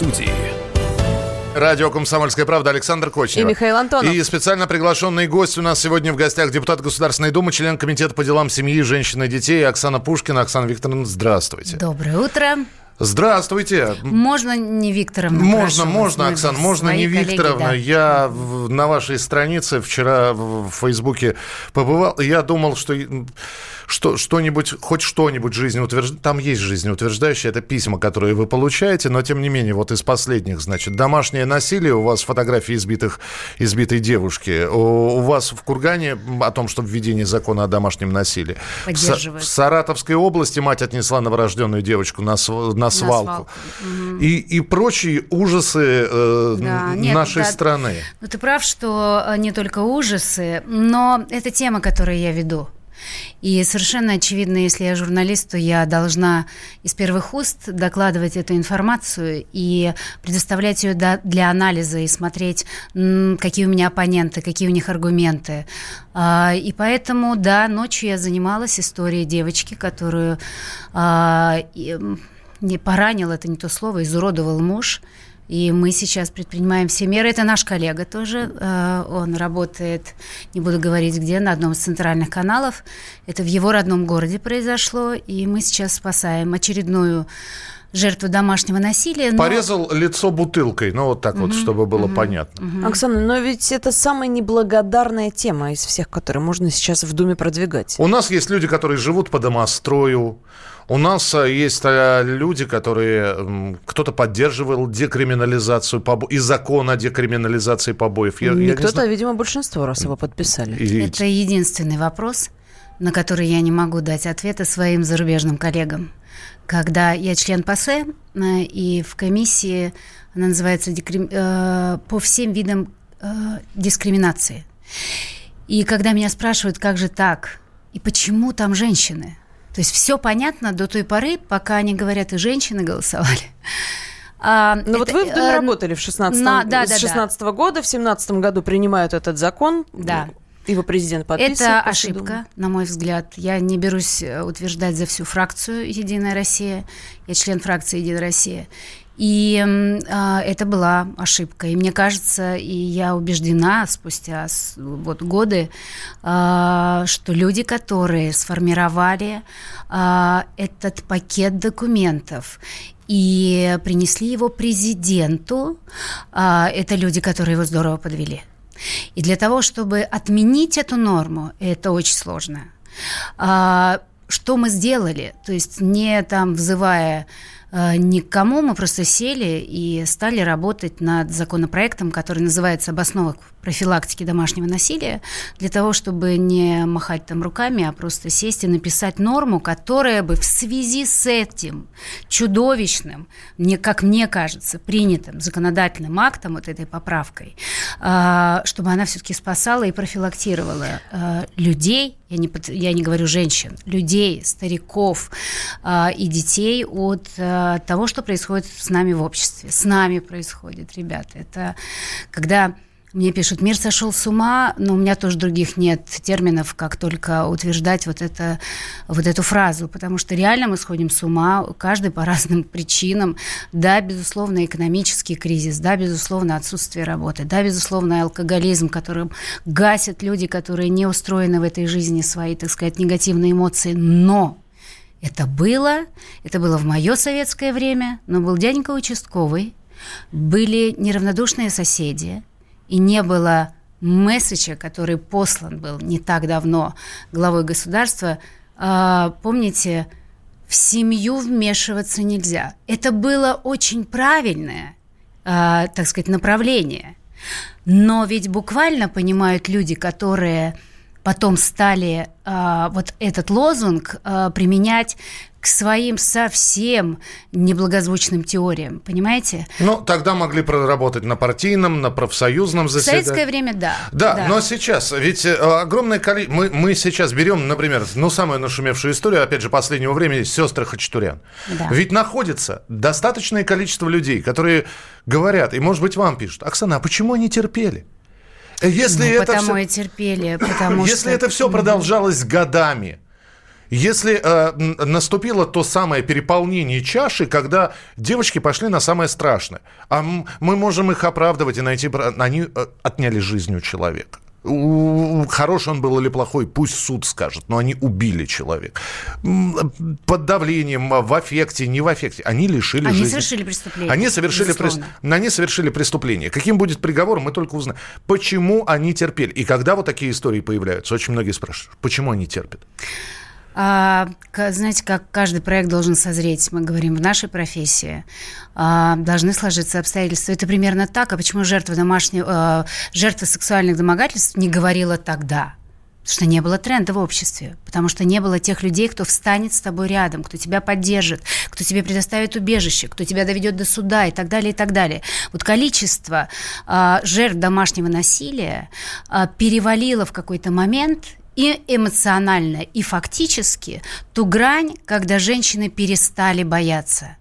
студии. Радио «Комсомольская правда» Александр Кочнев. И Михаил Антонов. И специально приглашенный гость у нас сегодня в гостях депутат Государственной Думы, член Комитета по делам семьи, женщин и детей Оксана Пушкина. Оксана Викторовна, здравствуйте. Доброе утро. Здравствуйте. Можно не Викторовна? Можно, можно, Оксан, можно не Викторовна. да. Я в, на вашей странице вчера в Фейсбуке побывал. Я думал, что что, что-нибудь, хоть что-нибудь жизнеутверждающее. Там есть жизнеутверждающее, это письма, которые вы получаете, но тем не менее, вот из последних, значит, домашнее насилие, у вас фотографии избитых, избитой девушки, у, у вас в Кургане о том, что введение закона о домашнем насилии. В, в Саратовской области мать отнесла новорожденную девочку на, на на свалку. Угу. И, и прочие ужасы э, да, нет, нашей да, страны. Ну, ты прав, что э, не только ужасы, но это тема, которую я веду. И совершенно очевидно, если я журналист, то я должна из первых уст докладывать эту информацию и предоставлять ее для анализа и смотреть, какие у меня оппоненты, какие у них аргументы. А, и поэтому, да, ночью я занималась историей девочки, которую а, не поранил, это не то слово, изуродовал муж. И мы сейчас предпринимаем все меры. Это наш коллега тоже. Э, он работает, не буду говорить где, на одном из центральных каналов. Это в его родном городе произошло. И мы сейчас спасаем очередную жертву домашнего насилия. Но... Порезал лицо бутылкой, ну вот так угу, вот, чтобы было угу, понятно. Угу. Оксана, но ведь это самая неблагодарная тема из всех, которые можно сейчас в Думе продвигать. У нас есть люди, которые живут по домострою, у нас э, есть э, люди, которые... Кто-то поддерживал декриминализацию побоев и закон о декриминализации побоев. Я, не кто-то, видимо, большинство раз его подписали. И... Это единственный вопрос, на который я не могу дать ответа своим зарубежным коллегам. Когда я член ПАСЕ, э, и в комиссии, она называется декрим... по всем видам дискриминации. И когда меня спрашивают, как же так, и почему там женщины, то есть все понятно до той поры, пока они говорят, и женщины голосовали. А, Но ну, это, вот вы в Думе э, работали в 16 на, да, с 16 да, года, в 17 году принимают этот закон. Да. Его президент подписывает. Это ошибка, на мой взгляд. Я не берусь э, утверждать за всю фракцию «Единая Россия». Я член фракции «Единая Россия». И э, это была ошибка. И мне кажется, и я убеждена спустя вот, годы, э, что люди, которые сформировали э, этот пакет документов и принесли его президенту, э, это люди, которые его здорово подвели. И для того, чтобы отменить эту норму, это очень сложно. А, что мы сделали? То есть не там взывая Э, никому. Мы просто сели и стали работать над законопроектом, который называется «Об основах профилактики домашнего насилия», для того, чтобы не махать там руками, а просто сесть и написать норму, которая бы в связи с этим чудовищным, мне, как мне кажется, принятым законодательным актом, вот этой поправкой, э, чтобы она все-таки спасала и профилактировала э, людей, я не, я не говорю женщин, людей, стариков и детей от того, что происходит с нами в обществе. С нами происходит, ребята. Это когда мне пишут, мир сошел с ума, но у меня тоже других нет терминов, как только утверждать вот, это, вот эту фразу, потому что реально мы сходим с ума, каждый по разным причинам. Да, безусловно, экономический кризис, да, безусловно, отсутствие работы, да, безусловно, алкоголизм, которым гасят люди, которые не устроены в этой жизни свои, так сказать, негативные эмоции, но это было, это было в мое советское время, но был дяденька участковый, были неравнодушные соседи, и не было месседжа, который послан был не так давно главой государства. А, помните, в семью вмешиваться нельзя. Это было очень правильное, а, так сказать, направление. Но ведь буквально понимают люди, которые потом стали э, вот этот лозунг применять к своим совсем неблагозвучным теориям, понимаете? Ну, тогда могли проработать на партийном, на профсоюзном заседании. В советское время, да. Да, да. но сейчас, ведь э, огромное количество... Мы, мы сейчас берем, например, ну, самую нашумевшую историю, опять же, последнего времени, сестры Хачатурян. Да. Ведь находится достаточное количество людей, которые говорят, и, может быть, вам пишут, Оксана, а почему они терпели? Если ну, это потому все... и терпели, потому Если что... это все продолжалось годами, Если э, наступило то самое переполнение чаши, когда девочки пошли на самое страшное, а мы можем их оправдывать и найти... Они э, отняли жизнь у человека. Хороший он был или плохой, пусть суд скажет, но они убили человека. Под давлением, в аффекте, не в аффекте. Они лишили они жизни. Они совершили преступление. Они совершили, прес... они совершили преступление. Каким будет приговор, мы только узнаем. Почему они терпели? И когда вот такие истории появляются, очень многие спрашивают, почему они терпят? А, знаете, как каждый проект должен созреть, мы говорим, в нашей профессии а, должны сложиться обстоятельства. Это примерно так. А почему жертва домашнего, а, жертва сексуальных домогательств не говорила тогда? Потому что не было тренда в обществе, потому что не было тех людей, кто встанет с тобой рядом, кто тебя поддержит, кто тебе предоставит убежище, кто тебя доведет до суда и так далее, и так далее. Вот количество э, жертв домашнего насилия э, перевалило в какой-то момент и эмоционально, и фактически ту грань, когда женщины перестали бояться.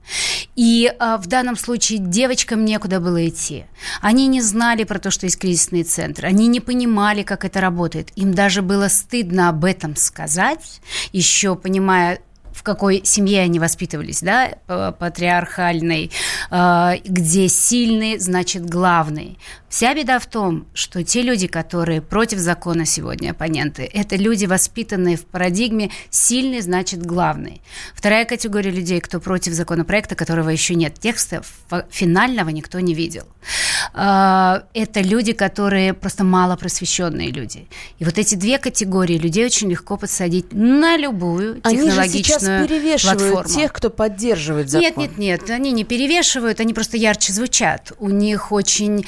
И а, в данном случае девочкам некуда было идти. Они не знали про то, что есть кризисный центр. Они не понимали, как это работает. Им даже было стыдно об этом сказать, еще понимая в какой семье они воспитывались, да, патриархальной, а, где сильный, значит, главный. Вся беда в том, что те люди, которые против закона сегодня, оппоненты, это люди, воспитанные в парадигме «сильный значит главный». Вторая категория людей, кто против законопроекта, которого еще нет, текста финального никто не видел. А, это люди, которые просто мало просвещенные люди. И вот эти две категории людей очень легко подсадить на любую технологичную они же сейчас перевешивают платформу. тех, кто поддерживает закон. Нет, нет, нет, они не перевешивают, они просто ярче звучат. У них очень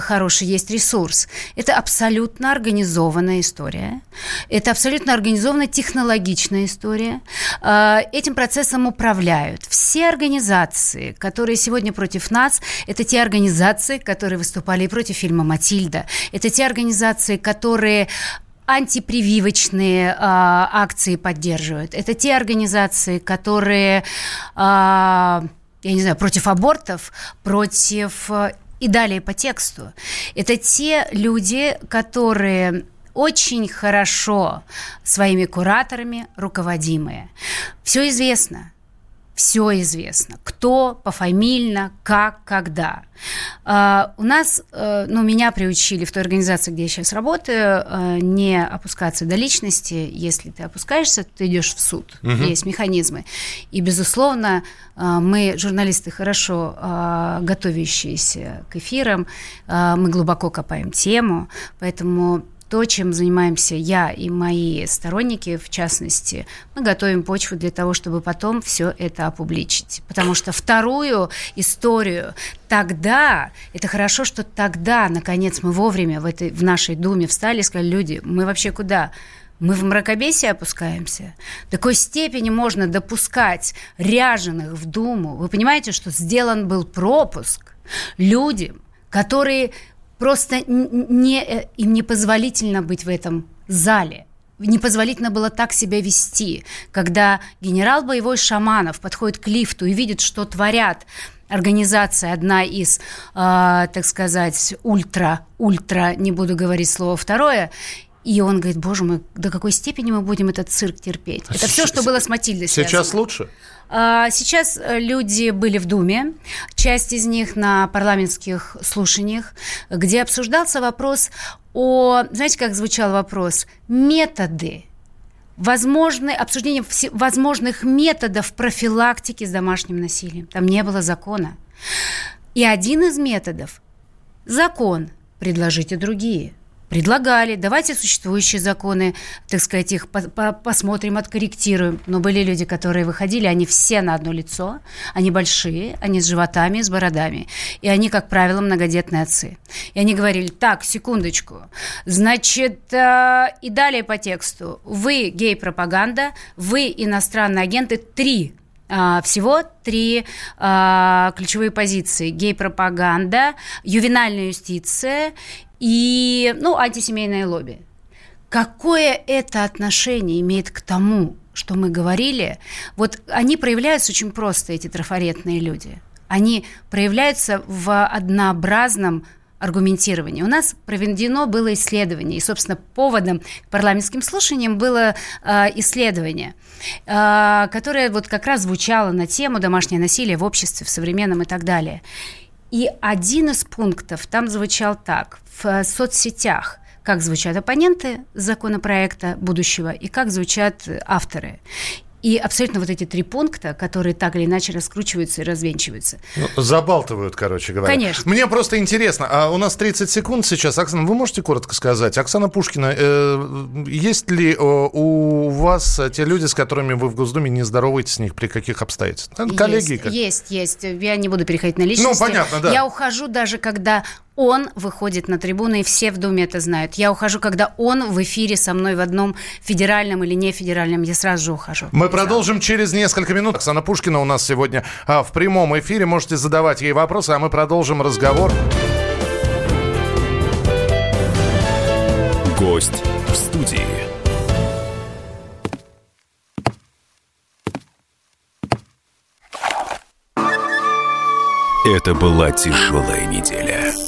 хороший есть ресурс. Это абсолютно организованная история. Это абсолютно организованная технологичная история. А, этим процессом управляют все организации, которые сегодня против нас. Это те организации, которые выступали и против фильма «Матильда». Это те организации, которые антипрививочные э, акции поддерживают. Это те организации, которые, э, я не знаю, против абортов, против и далее по тексту. Это те люди, которые очень хорошо своими кураторами руководимые. Все известно все известно. Кто, пофамильно, как, когда. Uh, у нас, uh, ну, меня приучили в той организации, где я сейчас работаю, uh, не опускаться до личности. Если ты опускаешься, ты идешь в суд. Угу. Есть механизмы. И, безусловно, мы, журналисты, хорошо готовящиеся к эфирам, мы глубоко копаем тему, поэтому то, чем занимаемся я и мои сторонники, в частности, мы готовим почву для того, чтобы потом все это опубличить. Потому что вторую историю тогда, это хорошо, что тогда, наконец, мы вовремя в, этой, в нашей Думе встали и сказали, люди, мы вообще куда? Мы в мракобесие опускаемся. В такой степени можно допускать ряженых в Думу. Вы понимаете, что сделан был пропуск людям, которые Просто не, э, им непозволительно быть в этом зале. Непозволительно было так себя вести, когда генерал боевой Шаманов подходит к лифту и видит, что творят организация, одна из, э, так сказать, ультра, ультра, не буду говорить слово второе, и он говорит, боже мой, до какой степени мы будем этот цирк терпеть? Это все, что было с Матильдой связано. Сейчас лучше? А, сейчас э, люди были в Думе, часть из них на парламентских слушаниях, где обсуждался вопрос о, знаете, как звучал вопрос, методы. Возможны, обсуждение возможных методов профилактики с домашним насилием. Там не было закона. И один из методов – закон, предложите другие – предлагали, давайте существующие законы, так сказать, их по -по посмотрим, откорректируем. Но были люди, которые выходили, они все на одно лицо, они большие, они с животами, с бородами. И они, как правило, многодетные отцы. И они говорили, так, секундочку, значит, э, и далее по тексту, вы гей-пропаганда, вы иностранные агенты, три Uh, всего три uh, ключевые позиции. Гей-пропаганда, ювенальная юстиция и, ну, антисемейное лобби. Какое это отношение имеет к тому, что мы говорили? Вот они проявляются очень просто, эти трафаретные люди. Они проявляются в однообразном аргументирование. У нас проведено было исследование, и, собственно, поводом к парламентским слушаниям было э, исследование, э, которое вот как раз звучало на тему домашнее насилие в обществе, в современном и так далее. И один из пунктов там звучал так. В соцсетях как звучат оппоненты законопроекта будущего и как звучат авторы. И абсолютно вот эти три пункта, которые так или иначе раскручиваются и развенчиваются. Ну, забалтывают, короче говоря. Конечно. Мне просто интересно, а у нас 30 секунд сейчас. Оксана, вы можете коротко сказать? Оксана Пушкина, э, есть ли э, у вас те люди, с которыми вы в Госдуме не здороваетесь с них при каких обстоятельствах? Коллеги? Есть, как? есть, есть. Я не буду переходить на личности. Ну, понятно, да. Я ухожу даже, когда он выходит на трибуны, и все в Думе это знают. Я ухожу, когда он в эфире со мной в одном федеральном или не федеральном, я сразу же ухожу. Мы продолжим через несколько минут. Оксана Пушкина у нас сегодня а, в прямом эфире. Можете задавать ей вопросы, а мы продолжим разговор. Гость в студии. Это была тяжелая неделя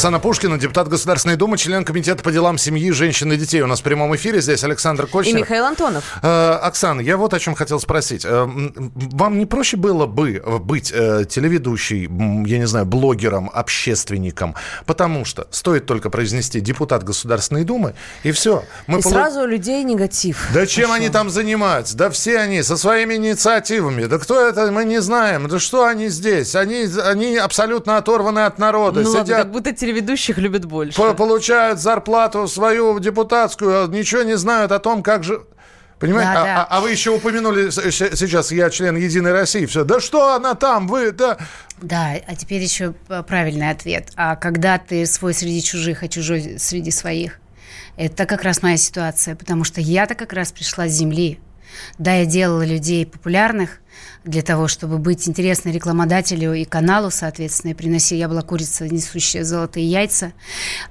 Оксана Пушкина, депутат Государственной Думы, член Комитета по делам семьи, женщин и детей. У нас в прямом эфире здесь Александр Кочнев. И Михаил Антонов. Э, Оксана, я вот о чем хотел спросить. Э, вам не проще было бы быть э, телеведущей, я не знаю, блогером, общественником? Потому что стоит только произнести депутат Государственной Думы, и все. Мы и полу... сразу у людей негатив. Да чем Пошел. они там занимаются? Да все они со своими инициативами. Да кто это, мы не знаем. Да что они здесь? Они, они абсолютно оторваны от народа. Ну, Сидят... как будто телеведущих любят больше. Получают зарплату свою депутатскую, ничего не знают о том, как же... Понимаете? Да, а, да. А, а вы еще упомянули сейчас, я член Единой России. Все. Да что она там? Вы, да. Да, а теперь еще правильный ответ. А когда ты свой среди чужих, а чужой среди своих? Это как раз моя ситуация, потому что я-то как раз пришла с земли. Да, я делала людей популярных, для того, чтобы быть интересной рекламодателю и каналу, соответственно, и приносить я была курица, несущая золотые яйца.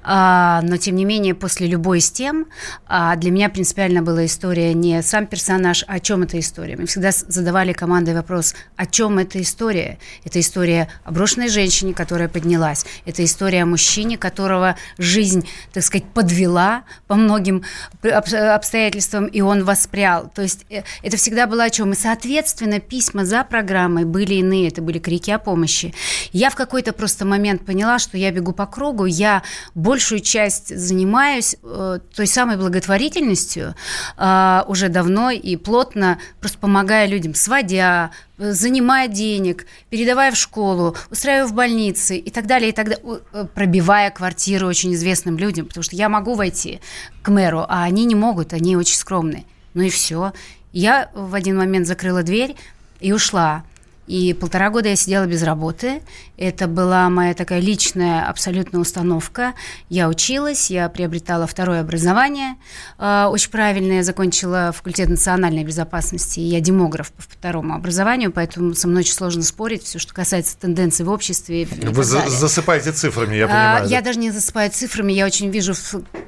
А, но, тем не менее, после любой из тем, а, для меня принципиально была история не сам персонаж, а о чем эта история. Мы всегда задавали командой вопрос, о чем эта история? Это история о брошенной женщине, которая поднялась. Это история о мужчине, которого жизнь, так сказать, подвела по многим обстоятельствам, и он воспрял. То есть э, это всегда было о чем. И, соответственно, письма за программой были иные, это были крики о помощи. Я в какой-то просто момент поняла, что я бегу по кругу, я большую часть занимаюсь э, той самой благотворительностью э, уже давно и плотно, просто помогая людям, сводя, занимая денег, передавая в школу, устраивая в больницы и так далее, и так далее, э, пробивая квартиры очень известным людям, потому что я могу войти к мэру, а они не могут, они очень скромные. Ну и все. Я в один момент закрыла дверь, и ушла. И полтора года я сидела без работы. Это была моя такая личная абсолютная установка. Я училась, я приобретала второе образование. Э, очень правильно я закончила факультет национальной безопасности. Я демограф по второму образованию, поэтому со мной очень сложно спорить. Все, что касается тенденций в обществе. Вы за- засыпаете цифрами, я понимаю. А, я даже не засыпаю цифрами, я очень вижу...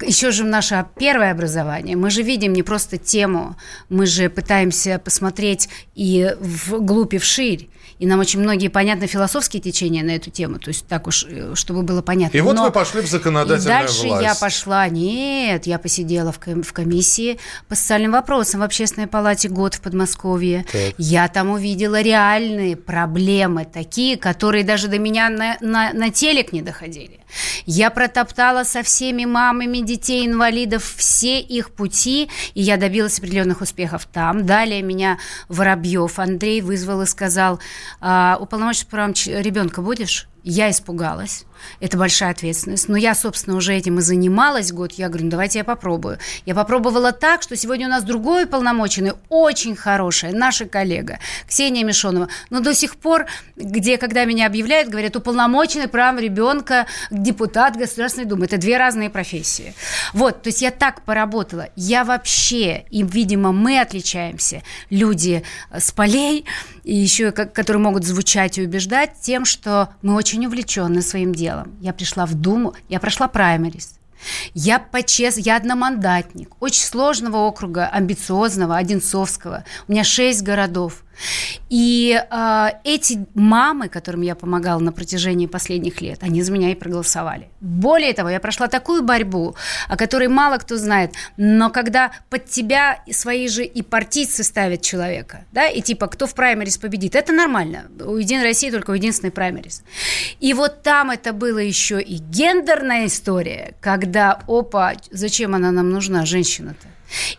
Еще же наше первое образование. Мы же видим не просто тему, мы же пытаемся посмотреть и вглубь и вширь. И нам очень многие понятны философские течения на эту тему, то есть так уж, э, чтобы было понятно. И вот Но... вы пошли в законодательную и дальше власть. я пошла, нет, я посидела в, ком- в комиссии по социальным вопросам в Общественной палате год в Подмосковье. Так. Я там увидела реальные проблемы, такие, которые даже до меня на, на, на телек не доходили. Я протоптала со всеми мамами детей инвалидов все их пути, и я добилась определенных успехов там. Далее меня Воробьев Андрей вызвал и сказал, а, уполномоченный по правам ребенка будешь? Я испугалась. Это большая ответственность. Но я, собственно, уже этим и занималась год. Я говорю, ну давайте я попробую. Я попробовала так, что сегодня у нас другой полномоченный, очень хорошая, наша коллега Ксения Мишонова. Но до сих пор, где, когда меня объявляют, говорят, уполномоченный прав ребенка, депутат Государственной Думы. Это две разные профессии. Вот, то есть я так поработала. Я вообще, и, видимо, мы отличаемся, люди с полей, и еще, которые могут звучать и убеждать тем, что мы очень увлечены своим делом. Я пришла в Думу, я прошла праймерис. Я почес, я одномандатник, очень сложного округа, амбициозного, Одинцовского. У меня шесть городов. И э, эти мамы, которым я помогала на протяжении последних лет, они за меня и проголосовали. Более того, я прошла такую борьбу, о которой мало кто знает, но когда под тебя свои же и партийцы ставят человека, да, и типа, кто в праймерис победит, это нормально. У Единой России только у единственной праймерис. И вот там это было еще и гендерная история, когда, опа, зачем она нам нужна, женщина-то?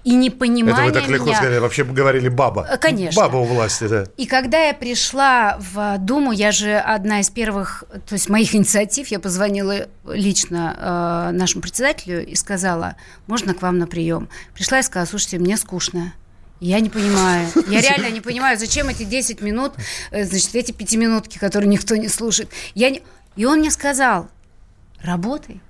И непонимание Это вы так легко меня... сказали, вообще говорили баба. Э, конечно. Баба у власти, да. И когда я пришла в Думу, я же одна из первых, то есть моих инициатив, я позвонила лично э, нашему председателю и сказала, можно к вам на прием? Пришла и сказала, слушайте, мне скучно. Я не понимаю. Я реально не понимаю, зачем эти 10 минут, э, значит, эти пятиминутки, которые никто не слушает. Я не... И он мне сказал, работай.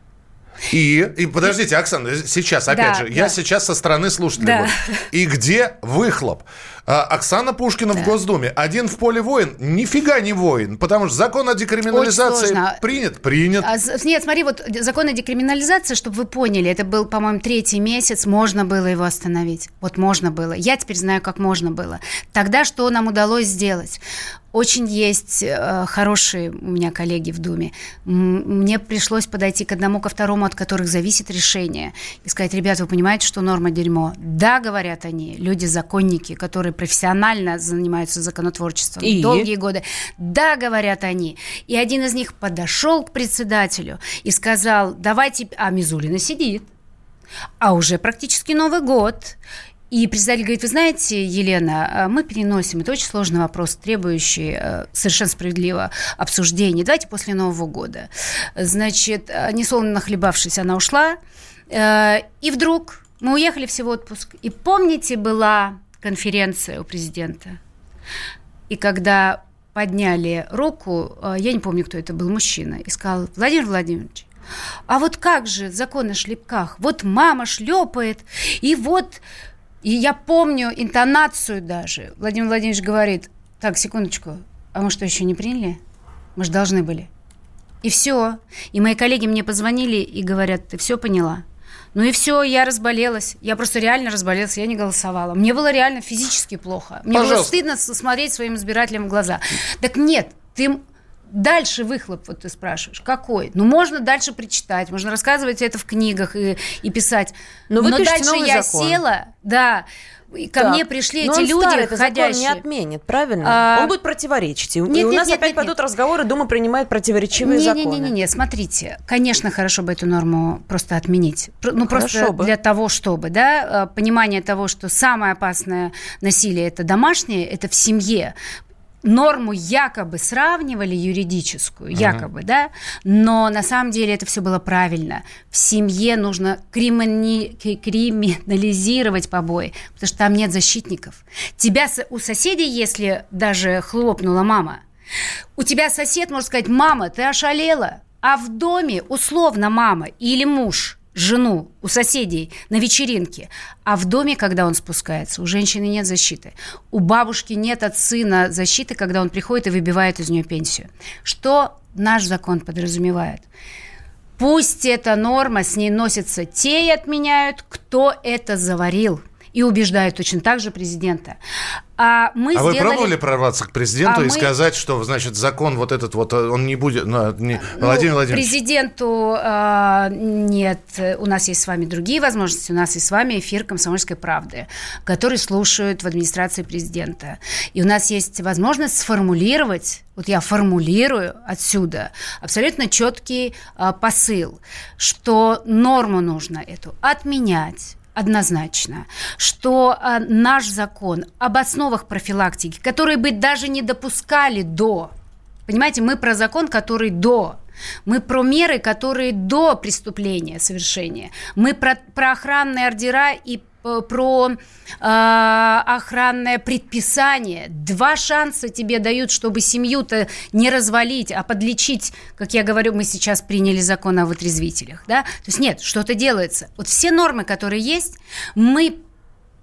И, и подождите, Оксана, сейчас, опять да, же, да. я сейчас со стороны слушателя. Да. И где выхлоп? А, Оксана Пушкина да. в Госдуме. Один в поле воин. Нифига не воин. Потому что закон о декриминализации принят? Принят. А, нет, смотри, вот закон о декриминализации, чтобы вы поняли, это был, по-моему, третий месяц, можно было его остановить. Вот можно было. Я теперь знаю, как можно было. Тогда что нам удалось сделать? Очень есть э, хорошие у меня коллеги в Думе. Мне пришлось подойти к одному, ко второму, от которых зависит решение, и сказать, ребята, вы понимаете, что норма дерьмо? Да, говорят они, люди-законники, которые профессионально занимаются законотворчеством и? долгие годы. Да, говорят они. И один из них подошел к председателю и сказал, давайте... А Мизулина сидит. А уже практически Новый год. И председатель говорит, вы знаете, Елена, а мы переносим, это очень сложный вопрос, требующий э, совершенно справедливо обсуждения. Давайте после Нового года. Значит, э, несолоно нахлебавшись, она ушла. Э, и вдруг мы уехали все в отпуск. И помните, была конференция у президента. И когда подняли руку, я не помню, кто это был, мужчина, и сказал, Владимир Владимирович, а вот как же закон о шлепках? Вот мама шлепает, и вот и я помню интонацию даже. Владимир Владимирович говорит, так, секундочку, а мы что, еще не приняли? Мы же должны были. И все. И мои коллеги мне позвонили и говорят, ты все поняла? Ну и все, я разболелась. Я просто реально разболелась, я не голосовала. Мне было реально физически плохо. Мне Пожалуйста. было стыдно смотреть своим избирателям в глаза. Так нет, ты дальше выхлоп, вот ты спрашиваешь, какой? Ну, можно дальше прочитать, можно рассказывать это в книгах и, и писать. Но, вы Но дальше я закон. села, да, и ко так. мне пришли Но эти люди, старый, ходящие. не отменит, правильно? А... Он будет противоречить. Нет, и нет, у нас нет, опять нет, пойдут нет. разговоры, Дума принимает противоречивые не, законы. Не-не-не, смотрите, конечно, хорошо бы эту норму просто отменить. Ну, хорошо просто бы. для того, чтобы, да, э, понимание того, что самое опасное насилие – это домашнее, это в семье норму якобы сравнивали юридическую, uh-huh. якобы, да, но на самом деле это все было правильно. В семье нужно кримини... криминализировать побои, потому что там нет защитников. Тебя у соседей, если даже хлопнула мама, у тебя сосед может сказать, мама, ты ошалела, а в доме условно мама или муж – жену у соседей на вечеринке, а в доме, когда он спускается, у женщины нет защиты. У бабушки нет от сына защиты, когда он приходит и выбивает из нее пенсию. Что наш закон подразумевает? Пусть эта норма, с ней носятся те и отменяют, кто это заварил – и убеждают точно так же президента. А, мы а сделали... вы пробовали прорваться к президенту а и мы... сказать, что, значит, закон вот этот вот, он не будет... Ну, не... Ну, Владимир Владимирович. Президенту э, нет, у нас есть с вами другие возможности, у нас есть с вами эфир «Комсомольской правды», который слушают в администрации президента. И у нас есть возможность сформулировать, вот я формулирую отсюда абсолютно четкий э, посыл, что норму нужно эту отменять, однозначно, что э, наш закон об основах профилактики, которые бы даже не допускали до Понимаете, мы про закон, который до. Мы про меры, которые до преступления совершения. Мы про, про охранные ордера и про э, охранное предписание. Два шанса тебе дают, чтобы семью-то не развалить, а подлечить, как я говорю, мы сейчас приняли закон о вытрезвителях, да? То есть нет, что-то делается. Вот все нормы, которые есть, мы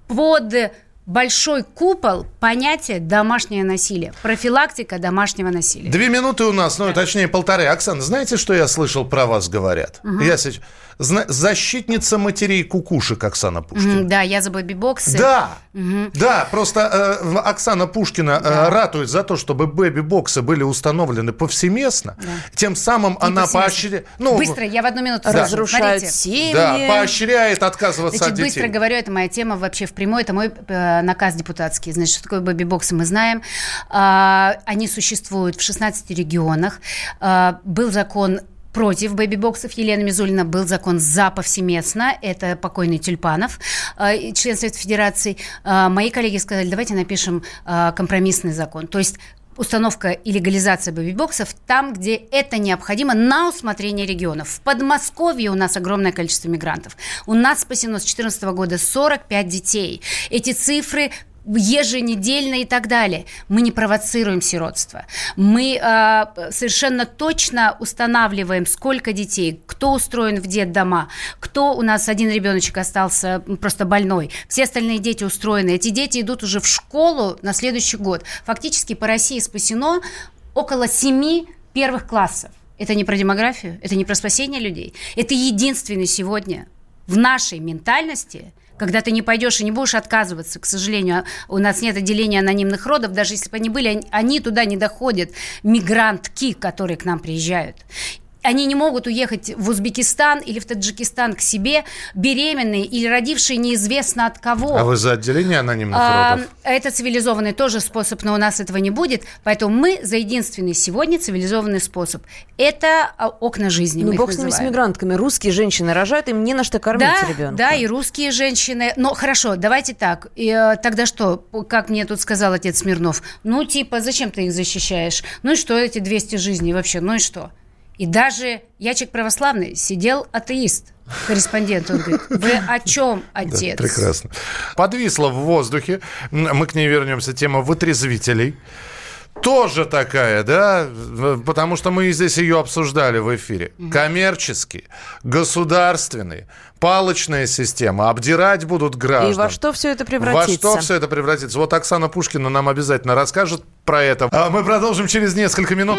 под большой купол понятие домашнее насилие, профилактика домашнего насилия. Две минуты у нас, ну, да. точнее полторы. Оксана, знаете, что я слышал про вас говорят? Угу. Я сейчас защитница матерей кукушек Оксана Пушкина. Да, я за бэби-боксы. Да, угу. да, просто э, Оксана Пушкина э, да. э, ратует за то, чтобы бэби-боксы были установлены повсеместно. Да. Тем самым Не она поощряет... Ну, быстро, я в одну минуту да. разрушает семьи. Да, поощряет отказываться Значит, от детей. быстро говорю, это моя тема вообще в прямой, это мой э, наказ депутатский. Значит, что такое бэби-боксы, мы знаем. Э, они существуют в 16 регионах. Э, был закон против бэби-боксов Елена Мизулина был закон за повсеместно. Это покойный Тюльпанов, э, член Совета Федерации. Э, мои коллеги сказали, давайте напишем э, компромиссный закон. То есть установка и легализация бэби-боксов там, где это необходимо на усмотрение регионов. В Подмосковье у нас огромное количество мигрантов. У нас спасено с 2014 года 45 детей. Эти цифры еженедельно и так далее. Мы не провоцируем сиротство. Мы э, совершенно точно устанавливаем, сколько детей, кто устроен в детдома, кто у нас один ребеночек остался просто больной, все остальные дети устроены. Эти дети идут уже в школу на следующий год. Фактически по России спасено около семи первых классов. Это не про демографию, это не про спасение людей. Это единственный сегодня в нашей ментальности когда ты не пойдешь и не будешь отказываться. К сожалению, у нас нет отделения анонимных родов, даже если бы они были, они туда не доходят, мигрантки, которые к нам приезжают они не могут уехать в Узбекистан или в Таджикистан к себе беременные или родившие неизвестно от кого. А вы за отделение анонимных а, родов? Это цивилизованный тоже способ, но у нас этого не будет. Поэтому мы за единственный сегодня цивилизованный способ. Это а, окна жизни. Ну, бог с ними, с мигрантками. Русские женщины рожают, им не на что кормить да, ребенка. Да, и русские женщины. Но хорошо, давайте так. И, э, тогда что, как мне тут сказал отец Смирнов? Ну, типа, зачем ты их защищаешь? Ну и что эти 200 жизней вообще? Ну и что? И даже я человек православный, сидел атеист, корреспондент. Он говорит, вы о чем, отец? Да, прекрасно. Подвисло в воздухе. Мы к ней вернемся. Тема вытрезвителей тоже такая, да, потому что мы здесь ее обсуждали в эфире. Коммерческий, государственный, палочная система, обдирать будут граждан. И во что все это превратится? Во что все это превратится? Вот Оксана Пушкина нам обязательно расскажет про это. А мы продолжим через несколько минут.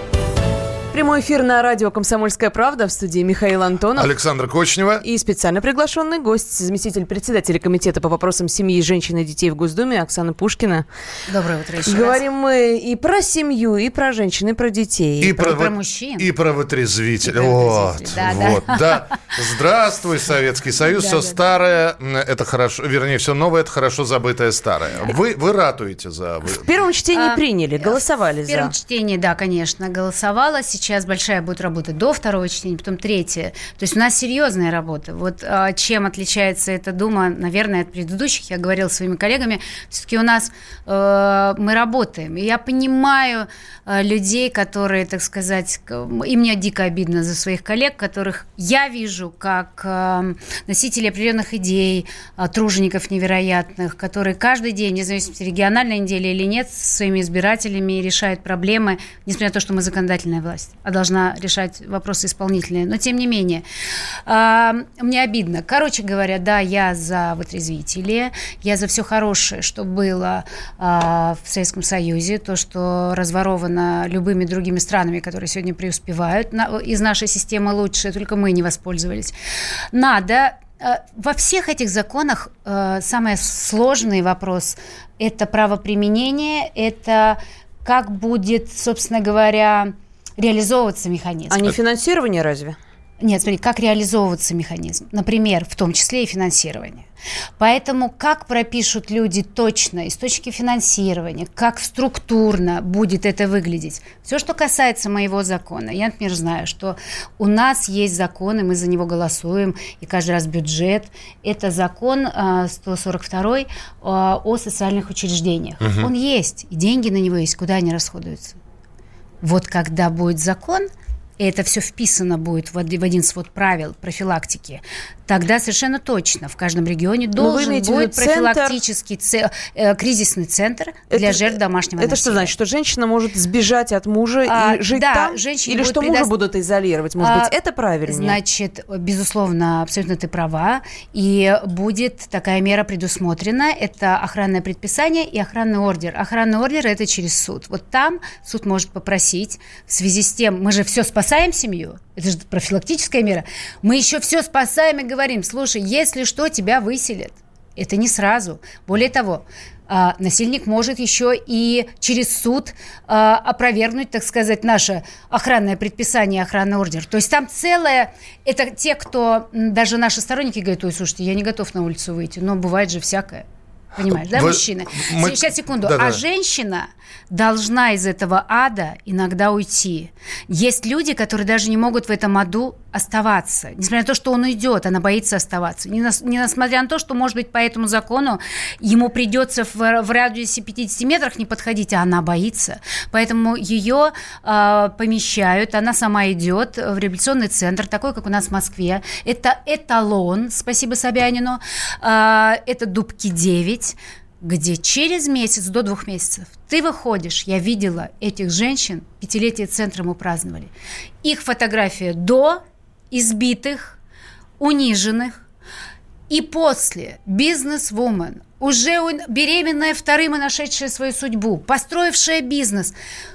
Прямой эфир на радио «Комсомольская правда» в студии Михаил Антонов. Александр Кочнева. И специально приглашенный гость, заместитель председателя Комитета по вопросам семьи, женщин и детей в Госдуме Оксана Пушкина. Доброе утро еще Говорим раз. мы и про семью, и про женщин, и про детей. И, и про, про мужчин. И про вытрезвителя. Вот, да, вот, да. да. Здравствуй, Советский Союз. Все старое, это хорошо, вернее, все новое, это хорошо забытое старое. Вы, вы ратуете за... В первом чтении а, приняли, голосовали за. В первом чтении, да, конечно, голосовала. Сейчас сейчас большая будет работа до второго чтения, потом третье. То есть у нас серьезная работа. Вот а, чем отличается эта Дума, наверное, от предыдущих, я говорила своими коллегами, все-таки у нас э, мы работаем. Я понимаю э, людей, которые, так сказать, и мне дико обидно за своих коллег, которых я вижу как э, носители определенных идей, э, тружеников невероятных, которые каждый день, вне зависимости региональной недели или нет, со своими избирателями решают проблемы, несмотря на то, что мы законодательная власть. А должна решать вопросы исполнительные. Но тем не менее, э, мне обидно. Короче говоря, да, я за вытрезвители, я за все хорошее, что было э, в Советском Союзе, то, что разворовано любыми другими странами, которые сегодня преуспевают. Из нашей системы лучше, только мы не воспользовались. Надо э, во всех этих законах э, самый сложный вопрос – это правоприменение, это как будет, собственно говоря, реализовываться механизм. А не финансирование разве? Нет, смотри, как реализовываться механизм. Например, в том числе и финансирование. Поэтому как пропишут люди точно из точки финансирования, как структурно будет это выглядеть. Все, что касается моего закона. Я, например, знаю, что у нас есть закон, и мы за него голосуем, и каждый раз бюджет. Это закон 142 а, а, о социальных учреждениях. Угу. Он есть, и деньги на него есть. Куда они расходуются? Вот когда будет закон, и это все вписано будет в один свод правил профилактики, тогда совершенно точно в каждом регионе должен быть профилактический центр, э, кризисный центр для это, жертв домашнего это насилия. Это что значит, что женщина может сбежать от мужа а, и жить да, там? Или что предо... мужа будут изолировать? Может а, быть, это правильнее? Значит, безусловно, абсолютно ты права. И будет такая мера предусмотрена. Это охранное предписание и охранный ордер. Охранный ордер – это через суд. Вот там суд может попросить в связи с тем, мы же все спасаем семью, это же профилактическая мера. Мы еще все спасаем и говорим, слушай, если что, тебя выселят. Это не сразу. Более того, а, насильник может еще и через суд а, опровергнуть, так сказать, наше охранное предписание, охранный ордер. То есть там целое, это те, кто, даже наши сторонники говорят, ой, слушайте, я не готов на улицу выйти, но бывает же всякое. Понимаешь, да, Вы, мужчины? Мы... Сейчас, секунду. Да, а да. женщина должна из этого ада иногда уйти. Есть люди, которые даже не могут в этом аду оставаться. Несмотря на то, что он уйдет, она боится оставаться. Не, на, не несмотря на то, что, может быть, по этому закону ему придется в, в радиусе 50 метрах не подходить, а она боится. Поэтому ее э, помещают, она сама идет в реабилитационный центр, такой, как у нас в Москве. Это эталон, спасибо Собянину. Э, это Дубки 9 где через месяц до двух месяцев ты выходишь, я видела этих женщин, пятилетие центра мы праздновали, их фотография до избитых, униженных, и после бизнес-вумен, уже беременная вторым и нашедшая свою судьбу, построившая бизнес.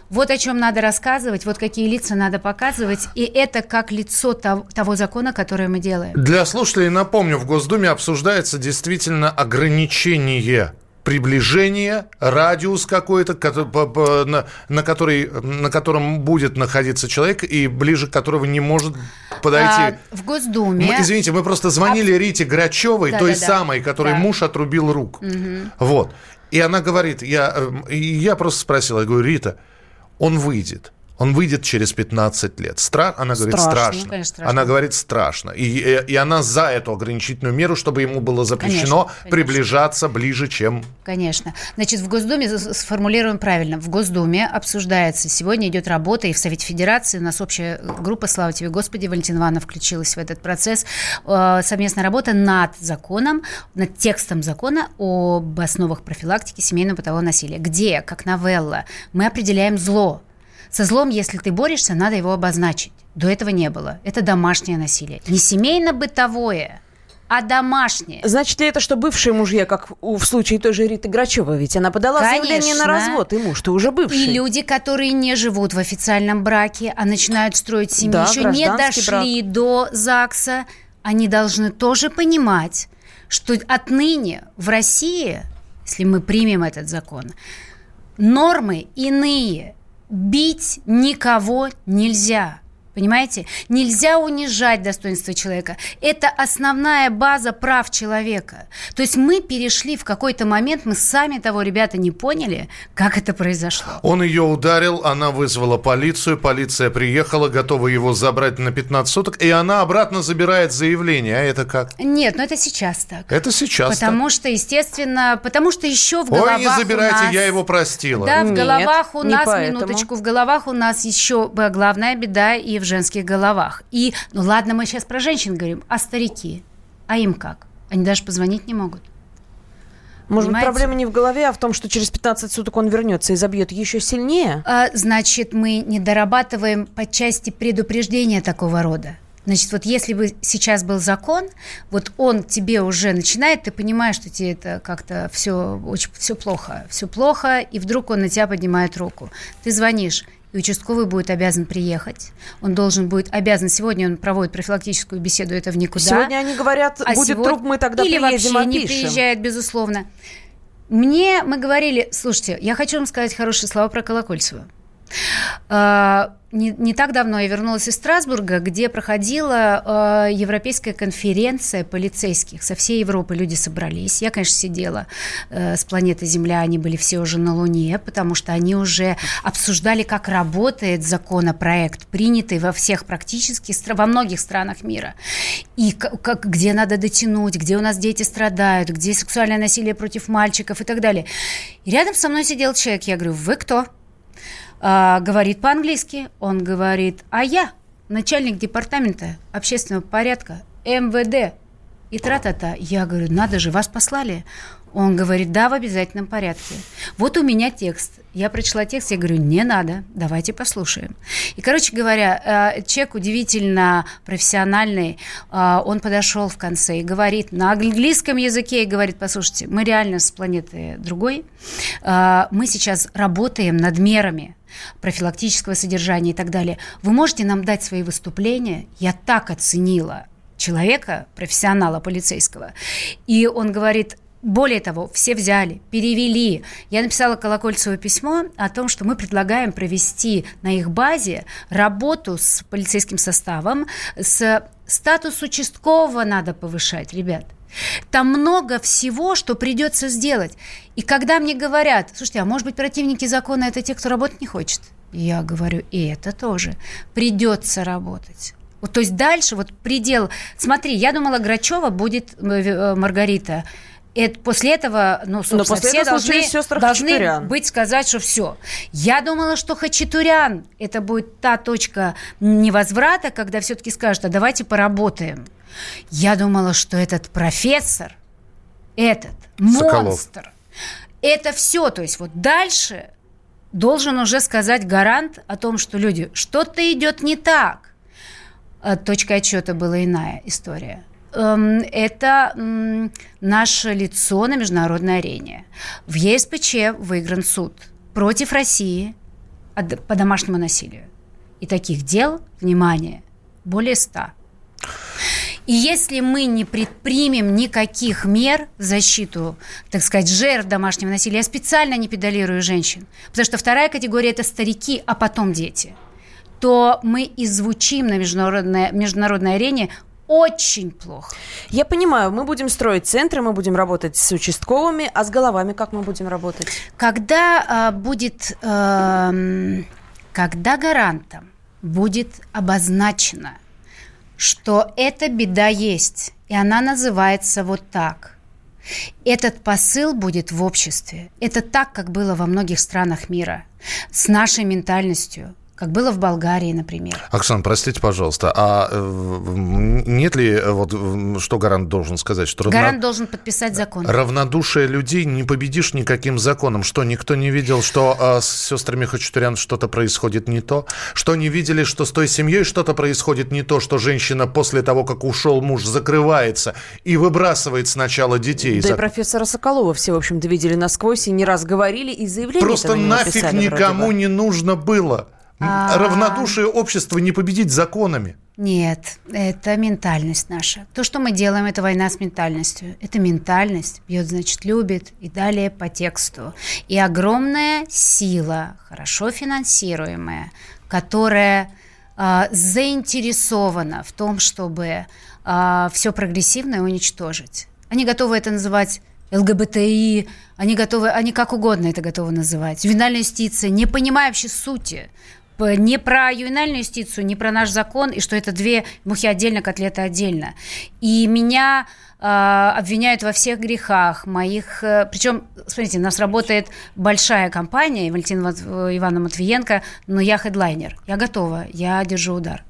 Вот о чем надо рассказывать, вот какие лица надо показывать, и это как лицо того, закона, который мы делаем. Для слушателей напомню, в Госдуме обсуждается действительно ограничение приближение, радиус какой-то, на, на, который, на котором будет находиться человек, и ближе к которого не может подойти. А, в Госдуме... Мы, извините, мы просто звонили а... Рите Грачевой, да, той да, самой, которой да. муж отрубил руку. Угу. Вот. И она говорит, я, э, я просто спросила, я говорю, Рита, он выйдет. Он выйдет через 15 лет. Стра... Она говорит, страшно. страшно. Конечно, страшно. Она говорит, страшно. И, и, и она за эту ограничительную меру, чтобы ему было запрещено конечно, приближаться конечно. ближе, чем... Конечно. Значит, в Госдуме, сформулируем правильно, в Госдуме обсуждается, сегодня идет работа, и в Совете Федерации у нас общая группа, слава тебе, Господи, Валентин Иванов включилась в этот процесс, э, совместная работа над законом, над текстом закона об основах профилактики семейного бытового насилия, где, как новелла, мы определяем зло, со злом, если ты борешься, надо его обозначить. До этого не было. Это домашнее насилие. Не семейно-бытовое, а домашнее. Значит ли это, что бывшие мужья, как в случае той же Риты Грачевой, ведь она подала Конечно. заявление на развод, и муж, что уже бывший. И люди, которые не живут в официальном браке, а начинают строить семью, да, еще не дошли брак. до ЗАГСа, они должны тоже понимать, что отныне в России, если мы примем этот закон, нормы иные. Бить никого нельзя. Понимаете? Нельзя унижать достоинство человека. Это основная база прав человека. То есть мы перешли в какой-то момент, мы сами того, ребята, не поняли, как это произошло. Он ее ударил, она вызвала полицию, полиция приехала, готова его забрать на 15 суток, и она обратно забирает заявление. А это как? Нет, ну это сейчас так. Это сейчас Потому так. что, естественно, потому что еще в головах Ой, не забирайте, нас... я его простила. Да, в Нет, головах у нас, поэтому. минуточку, в головах у нас еще главная беда и в женских головах. И, ну ладно, мы сейчас про женщин говорим, а старики? А им как? Они даже позвонить не могут. Может быть, проблема не в голове, а в том, что через 15 суток он вернется и забьет еще сильнее? А, значит, мы не дорабатываем по части предупреждения такого рода. Значит, вот если бы сейчас был закон, вот он тебе уже начинает, ты понимаешь, что тебе это как-то все очень все плохо, все плохо, и вдруг он на тебя поднимает руку. Ты звонишь, и участковый будет обязан приехать. Он должен будет обязан. Сегодня он проводит профилактическую беседу, это в никуда. Сегодня они говорят, а будет сегодня... труп, мы тогда Или приедем, вообще опишем. не приезжает, безусловно. Мне, мы говорили, слушайте, я хочу вам сказать хорошие слова про Колокольцева. А, не, не так давно я вернулась из Страсбурга, где проходила э, европейская конференция полицейских. Со всей Европы люди собрались. Я, конечно, сидела э, с планеты Земля, они были все уже на Луне, потому что они уже обсуждали, как работает законопроект, принятый во всех практически, во многих странах мира. И как, где надо дотянуть, где у нас дети страдают, где сексуальное насилие против мальчиков и так далее. И рядом со мной сидел человек, я говорю, вы кто? А, говорит по-английски. Он говорит, а я начальник департамента общественного порядка МВД. И тра-та-та. Я говорю, надо же, вас послали. Он говорит, да, в обязательном порядке. Вот у меня текст. Я прочла текст, я говорю, не надо, давайте послушаем. И, короче говоря, э, человек удивительно профессиональный, э, он подошел в конце и говорит на английском языке, и говорит, послушайте, мы реально с планеты другой, э, мы сейчас работаем над мерами, профилактического содержания и так далее. Вы можете нам дать свои выступления? Я так оценила человека, профессионала полицейского. И он говорит, более того, все взяли, перевели. Я написала Колокольцеву письмо о том, что мы предлагаем провести на их базе работу с полицейским составом, с статус участкового надо повышать, ребят. Там много всего, что придется сделать. И когда мне говорят, слушайте, а может быть противники закона это те, кто работать не хочет? Я говорю, и это тоже. Придется работать. Вот, то есть дальше вот предел... Смотри, я думала, Грачева будет э, э, Маргарита. Это, после этого, ну, собственно, Но после все должны, должны быть сказать, что все. Я думала, что Хачатурян – это будет та точка невозврата, когда все-таки скажут, а давайте поработаем. Я думала, что этот профессор, этот Соколов. монстр, это все. То есть вот дальше должен уже сказать гарант о том, что люди, что-то идет не так. А точка отчета была иная история. Эм, это наше лицо на международной арене. В ЕСПЧ выигран суд против России по домашнему насилию. И таких дел, внимание, более ста. И если мы не предпримем никаких мер в защиту, так сказать, жертв домашнего насилия, я специально не педалирую женщин, потому что вторая категория – это старики, а потом дети – то мы иззвучим на международной, международной арене очень плохо. Я понимаю, мы будем строить центры, мы будем работать с участковыми, а с головами как мы будем работать? Когда э, будет, э, когда гарантом будет обозначено – что эта беда есть, и она называется вот так. Этот посыл будет в обществе. Это так, как было во многих странах мира, с нашей ментальностью, как было в Болгарии, например. Оксана, простите, пожалуйста, а э, нет ли, э, вот что гарант должен сказать? Что равно... Гарант должен подписать закон. Равнодушие людей не победишь никаким законом. Что, никто не видел, что а, с сестрами Хачатурян что-то происходит не то? Что не видели, что с той семьей что-то происходит не то, что женщина после того, как ушел муж, закрывается и выбрасывает сначала детей? Да За... и профессора Соколова все, в общем-то, видели насквозь и не раз говорили, и заявления Просто нафиг никому не нужно было. А... Равнодушие общества не победить законами. Нет, это ментальность наша. То, что мы делаем, это война с ментальностью. Это ментальность. Бьет, значит, любит. И далее по тексту. И огромная сила, хорошо финансируемая, которая э, заинтересована в том, чтобы э, а, все прогрессивное уничтожить. Они готовы это называть ЛГБТИ, они готовы, они как угодно это готовы называть. Ювенальная юстиция, не понимая вообще сути не про ювенальную юстицию, не про наш закон, и что это две мухи отдельно, котлеты отдельно. И меня э, обвиняют во всех грехах моих... Э, причем, смотрите, у нас работает большая компания, Валентина Ивановна Матвиенко, но я хедлайнер. Я готова, я держу удар.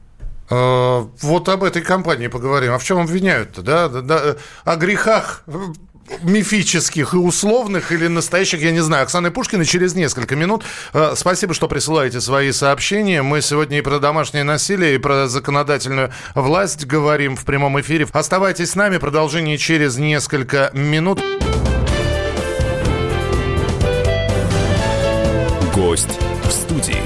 А, вот об этой компании поговорим. А в чем обвиняют-то, да? О грехах мифических и условных или настоящих, я не знаю, Оксаны Пушкиной через несколько минут. Э, спасибо, что присылаете свои сообщения. Мы сегодня и про домашнее насилие, и про законодательную власть говорим в прямом эфире. Оставайтесь с нами, продолжение через несколько минут. Гость в студии.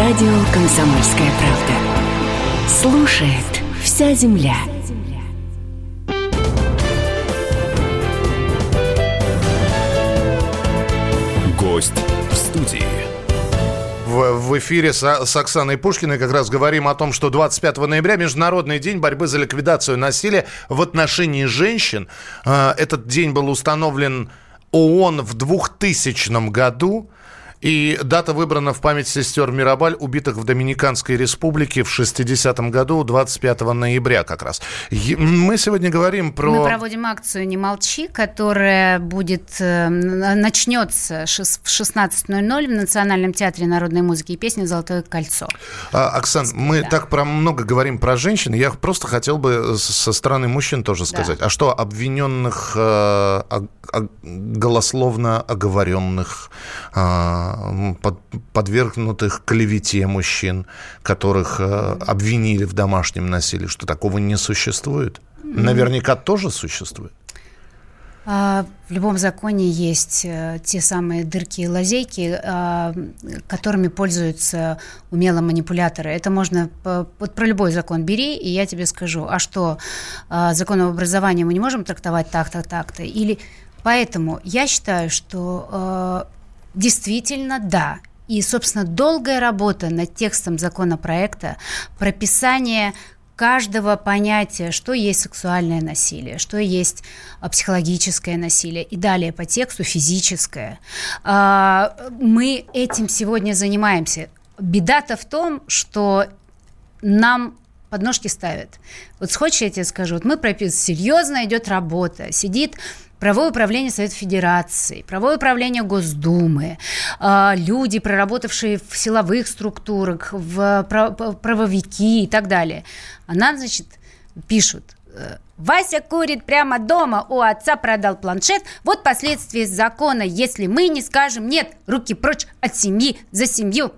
Радио «Комсомольская правда». Слушает вся земля. Гость в студии. В, в эфире с, с Оксаной Пушкиной как раз говорим о том, что 25 ноября Международный день борьбы за ликвидацию насилия в отношении женщин. Э, этот день был установлен ООН в 2000 году. И дата выбрана в память сестер Мирабаль, убитых в Доминиканской республике в 60-м году, 25 ноября как раз. Мы сегодня говорим про... Мы проводим акцию «Не молчи», которая будет, э, начнется в 16.00 в Национальном театре народной музыки и песни «Золотое кольцо». А, Оксан, мы да. так про много говорим про женщин, я просто хотел бы со стороны мужчин тоже сказать. Да. А что, обвиненных, э, голословно оговоренных, под, подвергнутых клевете мужчин, которых э, обвинили в домашнем насилии, что такого не существует? Наверняка тоже существует. А, в любом законе есть э, те самые дырки и лазейки, а, которыми пользуются умело манипуляторы. Это можно вот про любой закон бери, и я тебе скажу, а что а, закон об образовании мы не можем трактовать так-то, так-то? Или поэтому я считаю, что Действительно, да. И, собственно, долгая работа над текстом законопроекта, прописание каждого понятия, что есть сексуальное насилие, что есть а, психологическое насилие, и далее по тексту физическое. А, мы этим сегодня занимаемся. Беда-то в том, что нам подножки ставят. Вот хочешь, я тебе скажу, вот мы прописываем, серьезно идет работа, сидит правое управление Совета Федерации, правое управление Госдумы, а, люди, проработавшие в силовых структурах, в правовики и так далее. А нам, значит, пишут, э, Вася курит прямо дома, у отца продал планшет. Вот последствия закона, если мы не скажем «нет», руки прочь от семьи, за семью.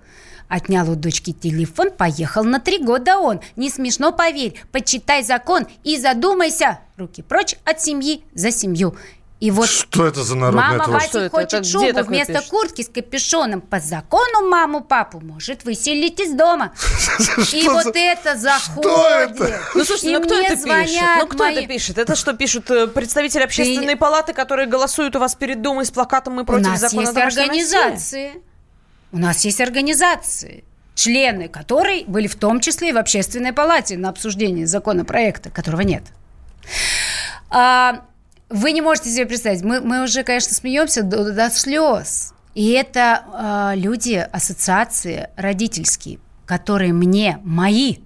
Отнял у дочки телефон, поехал на три года он. Не смешно, поверь. Почитай закон и задумайся. Руки прочь от семьи за семью. И вот что это за народная Мама Вася это? хочет это шубу вместо пишет? куртки с капюшоном. По закону маму, папу может выселить из дома. И вот это заходит. Ну, слушайте, ну кто это пишет? Ну, кто это пишет? Это что пишут э, представители общественной палаты, которые голосуют у вас перед домой с плакатом «Мы против закона У нас есть организации. У нас есть организации, члены которой были в том числе и в общественной палате на обсуждении законопроекта, которого нет. А, вы не можете себе представить, мы, мы уже, конечно, смеемся до, до слез. И это э, люди, ассоциации родительские, которые мне, мои,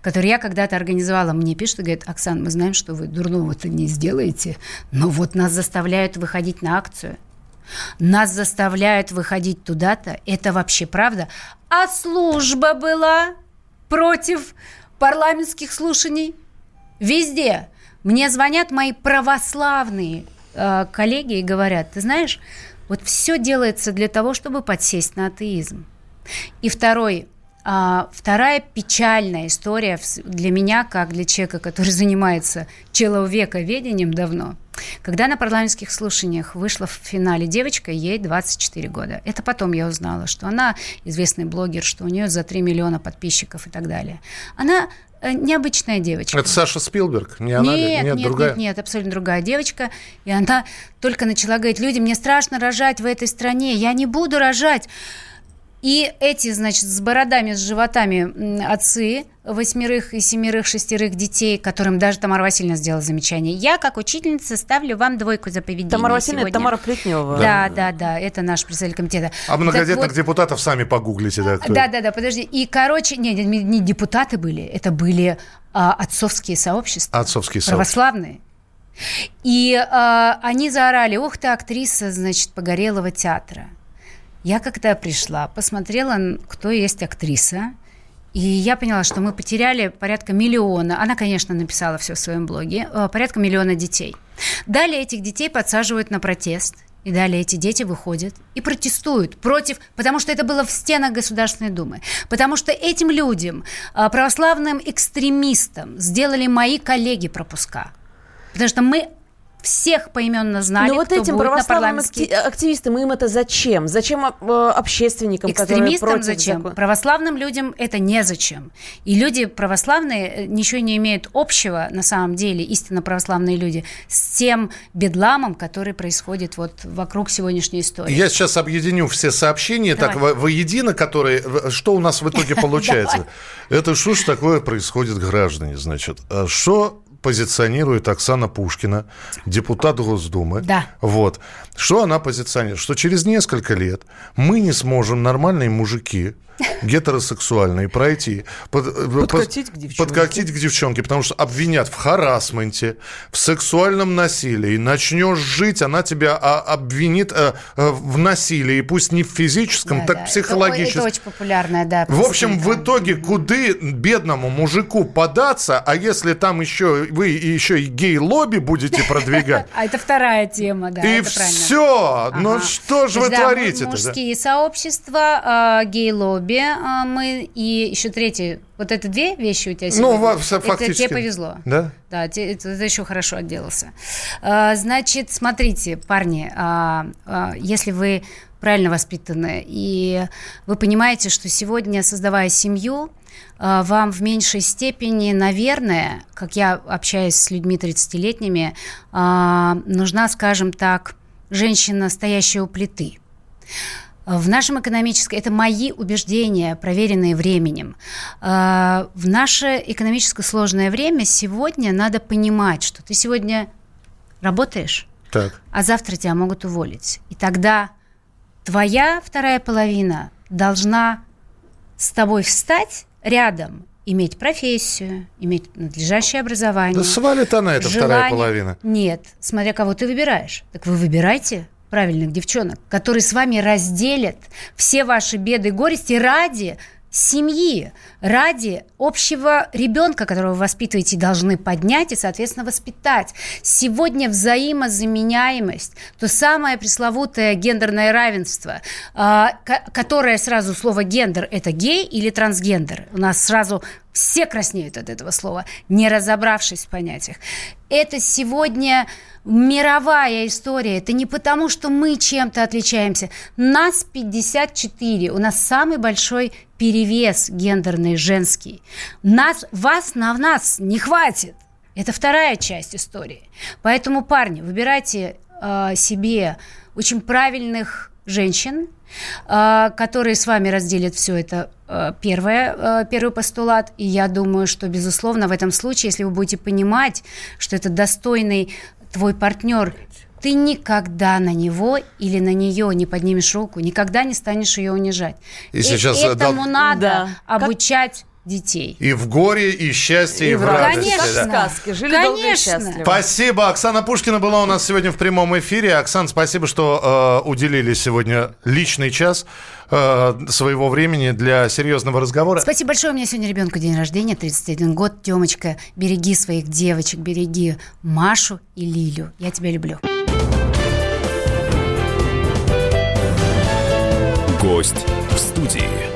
которые я когда-то организовала, мне пишут и говорят, Оксана, мы знаем, что вы дурного-то не сделаете, но вот нас заставляют выходить на акцию. Нас заставляют выходить туда-то. Это вообще правда. А служба была против парламентских слушаний везде. Мне звонят мои православные э, коллеги и говорят, ты знаешь, вот все делается для того, чтобы подсесть на атеизм. И второй вторая печальная история для меня, как для человека, который занимается человековедением давно, когда на парламентских слушаниях вышла в финале девочка, ей 24 года. Это потом я узнала, что она известный блогер, что у нее за 3 миллиона подписчиков и так далее. Она э, необычная девочка. Это Саша Спилберг? Не она нет, Нет, нет, другая? нет, нет, абсолютно другая девочка. И она только начала говорить, люди, мне страшно рожать в этой стране, я не буду рожать. И эти, значит, с бородами, с животами отцы восьмерых и семерых, шестерых детей, которым даже Тамара Васильевна сделала замечание. Я, как учительница, ставлю вам двойку за поведение Тамара Васильевна, сегодня. это Тамара Плетнева. Да, да, да, это наш председатель комитета. А многодетных вот, депутатов сами погуглите. Да, кто... да, да, да, подожди. И, короче, не, не, не депутаты были, это были а, отцовские сообщества. Отцовские сообщества. Православные. И а, они заорали, ух ты, актриса, значит, Погорелого театра. Я когда пришла, посмотрела, кто есть актриса, и я поняла, что мы потеряли порядка миллиона. Она, конечно, написала все в своем блоге. Э, порядка миллиона детей. Далее этих детей подсаживают на протест. И далее эти дети выходят и протестуют против, потому что это было в стенах Государственной Думы, потому что этим людям, э, православным экстремистам, сделали мои коллеги пропуска. Потому что мы всех поименно знали, Но вот кто этим будет православным на парламентский... активистам им это зачем? Зачем э, общественникам, Экстремистам которые зачем? Закон? Православным людям это незачем. И люди православные э, ничего не имеют общего, на самом деле, истинно православные люди, с тем бедламом, который происходит вот вокруг сегодняшней истории. Я сейчас объединю все сообщения Давай. так воедино, которые... Что у нас в итоге получается? Это что ж такое происходит, граждане, значит? А что позиционирует Оксана Пушкина, депутат Госдумы. Да. Вот. Что она позиционирует? Что через несколько лет мы не сможем, нормальные мужики, гетеросексуальные пройти. Под, э, подкатить, под, к девчонке. подкатить к девчонке, потому что обвинят в харасменте, в сексуальном насилии. Начнешь жить, она тебя а, обвинит а, а, в насилии, пусть не в физическом, да, так да. психологическом. Это, это очень популярная, да. В общем, в итоге, куды бедному мужику податься, а если там еще вы еще и гей-лобби будете продвигать? А это вторая тема, да. И все. Ну что же вы творите-то? Мужские сообщества, гей-лобби, хобби а, мы, и еще третье, вот это две вещи у тебя сегодня. Ну, фактически. Это тебе повезло. Да? Да, это, это еще хорошо отделался. А, значит, смотрите, парни, а, если вы правильно воспитаны, и вы понимаете, что сегодня, создавая семью, вам в меньшей степени, наверное, как я общаюсь с людьми 30-летними, нужна, скажем так, женщина, стоящая у плиты. В нашем экономическом, это мои убеждения, проверенные временем. А, в наше экономическое сложное время сегодня надо понимать, что ты сегодня работаешь, так. а завтра тебя могут уволить. И тогда твоя вторая половина должна с тобой встать рядом, иметь профессию, иметь надлежащее образование. Да свалит она, эта желание... вторая половина. Нет, смотря кого ты выбираешь. Так вы выбирайте правильных девчонок, которые с вами разделят все ваши беды и горести ради семьи, ради общего ребенка, которого вы воспитываете, должны поднять и, соответственно, воспитать. Сегодня взаимозаменяемость, то самое пресловутое гендерное равенство, а, которое сразу слово гендер – это гей или трансгендер. У нас сразу все краснеют от этого слова, не разобравшись в понятиях. Это сегодня мировая история. Это не потому, что мы чем-то отличаемся. Нас 54. У нас самый большой перевес гендерный женский. Нас, вас на нас не хватит. Это вторая часть истории. Поэтому, парни, выбирайте э, себе очень правильных женщин, э, которые с вами разделят все это. Э, первое, э, первый постулат. И я думаю, что, безусловно, в этом случае, если вы будете понимать, что это достойный твой партнер, ты никогда на него или на нее не поднимешь руку, никогда не станешь ее унижать. И, и сейчас этому дал... надо да. обучать детей. И в горе, и счастье, и, и в радости. Конечно. Да. сказки. Жили Конечно. Спасибо. Оксана Пушкина была у нас сегодня в прямом эфире. Оксан, спасибо, что э, уделили сегодня личный час э, своего времени для серьезного разговора. Спасибо большое. У меня сегодня ребенку день рождения, 31 год. Темочка, береги своих девочек, береги Машу и Лилю. Я тебя люблю. Гость в студии.